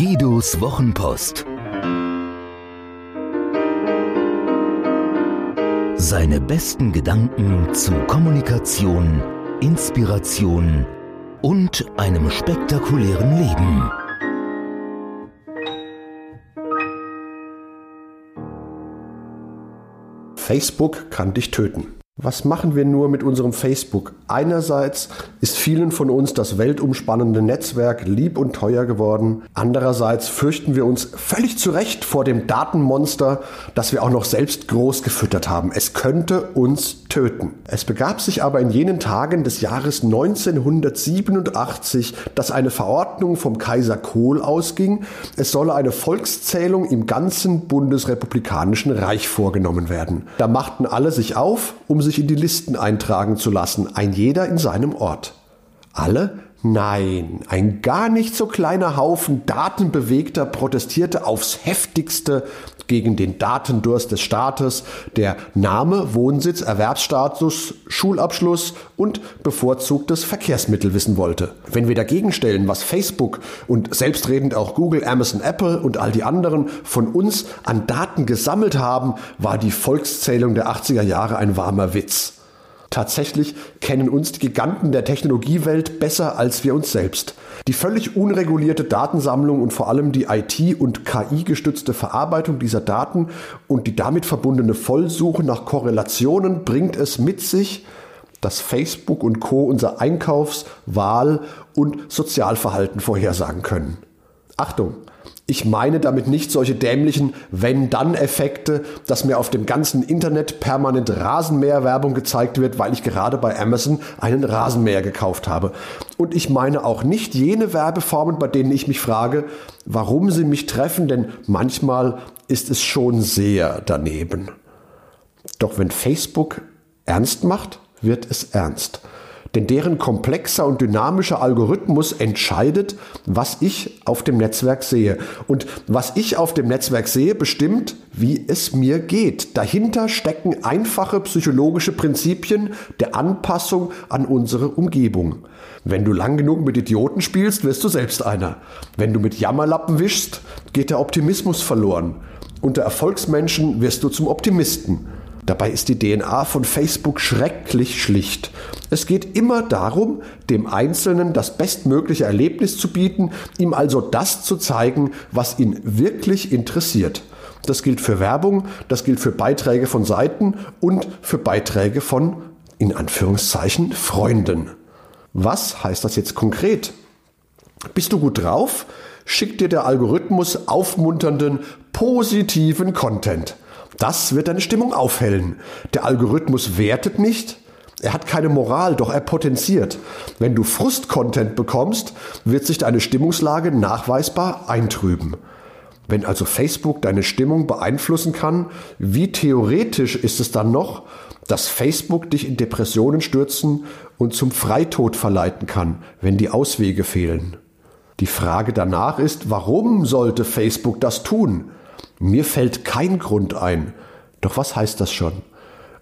Ottos Wochenpost. Seine besten Gedanken zu Kommunikation, Inspiration und einem spektakulären Leben. Facebook kann dich töten. Was machen wir nur mit unserem Facebook? Einerseits ist vielen von uns das weltumspannende Netzwerk lieb und teuer geworden. Andererseits fürchten wir uns völlig zu Recht vor dem Datenmonster, das wir auch noch selbst groß gefüttert haben. Es könnte uns töten. Es begab sich aber in jenen Tagen des Jahres 1987, dass eine Verordnung vom Kaiser Kohl ausging, es solle eine Volkszählung im ganzen bundesrepublikanischen Reich vorgenommen werden. Da machten alle sich auf, um sich in die Listen eintragen zu lassen, ein jeder in seinem Ort. Alle? Nein, ein gar nicht so kleiner Haufen Datenbewegter protestierte aufs heftigste gegen den Datendurst des Staates, der Name, Wohnsitz, Erwerbsstatus, Schulabschluss und bevorzugtes Verkehrsmittel wissen wollte. Wenn wir dagegen stellen, was Facebook und selbstredend auch Google, Amazon, Apple und all die anderen von uns an Daten gesammelt haben, war die Volkszählung der 80er Jahre ein warmer Witz. Tatsächlich kennen uns die Giganten der Technologiewelt besser als wir uns selbst. Die völlig unregulierte Datensammlung und vor allem die IT- und KI-gestützte Verarbeitung dieser Daten und die damit verbundene Vollsuche nach Korrelationen bringt es mit sich, dass Facebook und Co unser Einkaufs-, Wahl- und Sozialverhalten vorhersagen können. Achtung, ich meine damit nicht solche dämlichen Wenn-Dann-Effekte, dass mir auf dem ganzen Internet permanent Rasenmäher-Werbung gezeigt wird, weil ich gerade bei Amazon einen Rasenmäher gekauft habe. Und ich meine auch nicht jene Werbeformen, bei denen ich mich frage, warum sie mich treffen, denn manchmal ist es schon sehr daneben. Doch wenn Facebook ernst macht, wird es ernst denn deren komplexer und dynamischer Algorithmus entscheidet, was ich auf dem Netzwerk sehe. Und was ich auf dem Netzwerk sehe, bestimmt, wie es mir geht. Dahinter stecken einfache psychologische Prinzipien der Anpassung an unsere Umgebung. Wenn du lang genug mit Idioten spielst, wirst du selbst einer. Wenn du mit Jammerlappen wischst, geht der Optimismus verloren. Unter Erfolgsmenschen wirst du zum Optimisten. Dabei ist die DNA von Facebook schrecklich schlicht. Es geht immer darum, dem Einzelnen das bestmögliche Erlebnis zu bieten, ihm also das zu zeigen, was ihn wirklich interessiert. Das gilt für Werbung, das gilt für Beiträge von Seiten und für Beiträge von, in Anführungszeichen, Freunden. Was heißt das jetzt konkret? Bist du gut drauf? Schickt dir der Algorithmus aufmunternden, positiven Content. Das wird deine Stimmung aufhellen. Der Algorithmus wertet nicht, er hat keine Moral, doch er potenziert. Wenn du Frust-Content bekommst, wird sich deine Stimmungslage nachweisbar eintrüben. Wenn also Facebook deine Stimmung beeinflussen kann, wie theoretisch ist es dann noch, dass Facebook dich in Depressionen stürzen und zum Freitod verleiten kann, wenn die Auswege fehlen? Die Frage danach ist, warum sollte Facebook das tun? Mir fällt kein Grund ein. Doch was heißt das schon?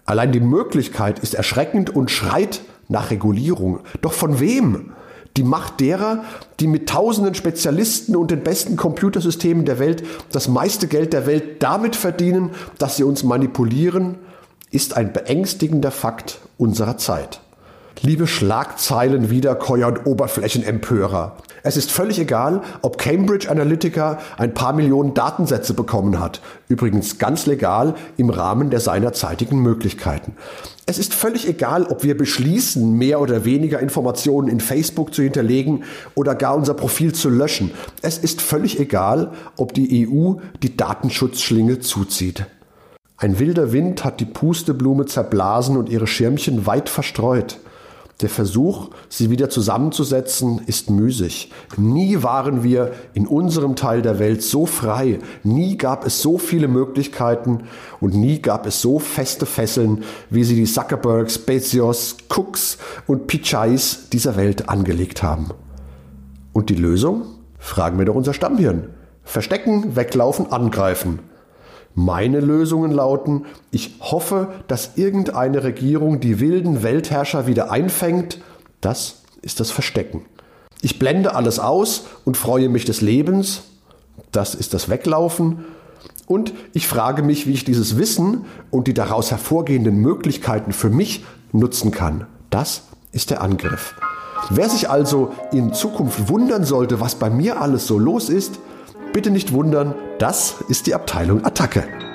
Allein die Möglichkeit ist erschreckend und schreit nach Regulierung. Doch von wem? Die Macht derer, die mit tausenden Spezialisten und den besten Computersystemen der Welt das meiste Geld der Welt damit verdienen, dass sie uns manipulieren, ist ein beängstigender Fakt unserer Zeit. Liebe Schlagzeilen, Wiederkäuer und Oberflächenempörer. Es ist völlig egal, ob Cambridge Analytica ein paar Millionen Datensätze bekommen hat. Übrigens ganz legal im Rahmen der seinerzeitigen Möglichkeiten. Es ist völlig egal, ob wir beschließen, mehr oder weniger Informationen in Facebook zu hinterlegen oder gar unser Profil zu löschen. Es ist völlig egal, ob die EU die Datenschutzschlinge zuzieht. Ein wilder Wind hat die Pusteblume zerblasen und ihre Schirmchen weit verstreut. Der Versuch, sie wieder zusammenzusetzen, ist müßig. Nie waren wir in unserem Teil der Welt so frei, nie gab es so viele Möglichkeiten und nie gab es so feste Fesseln, wie sie die Zuckerbergs, Bezos, Cooks und Pichais dieser Welt angelegt haben. Und die Lösung? Fragen wir doch unser Stammhirn. Verstecken, weglaufen, angreifen. Meine Lösungen lauten, ich hoffe, dass irgendeine Regierung die wilden Weltherrscher wieder einfängt. Das ist das Verstecken. Ich blende alles aus und freue mich des Lebens. Das ist das Weglaufen. Und ich frage mich, wie ich dieses Wissen und die daraus hervorgehenden Möglichkeiten für mich nutzen kann. Das ist der Angriff. Wer sich also in Zukunft wundern sollte, was bei mir alles so los ist, bitte nicht wundern, das ist die Abteilung Attacke.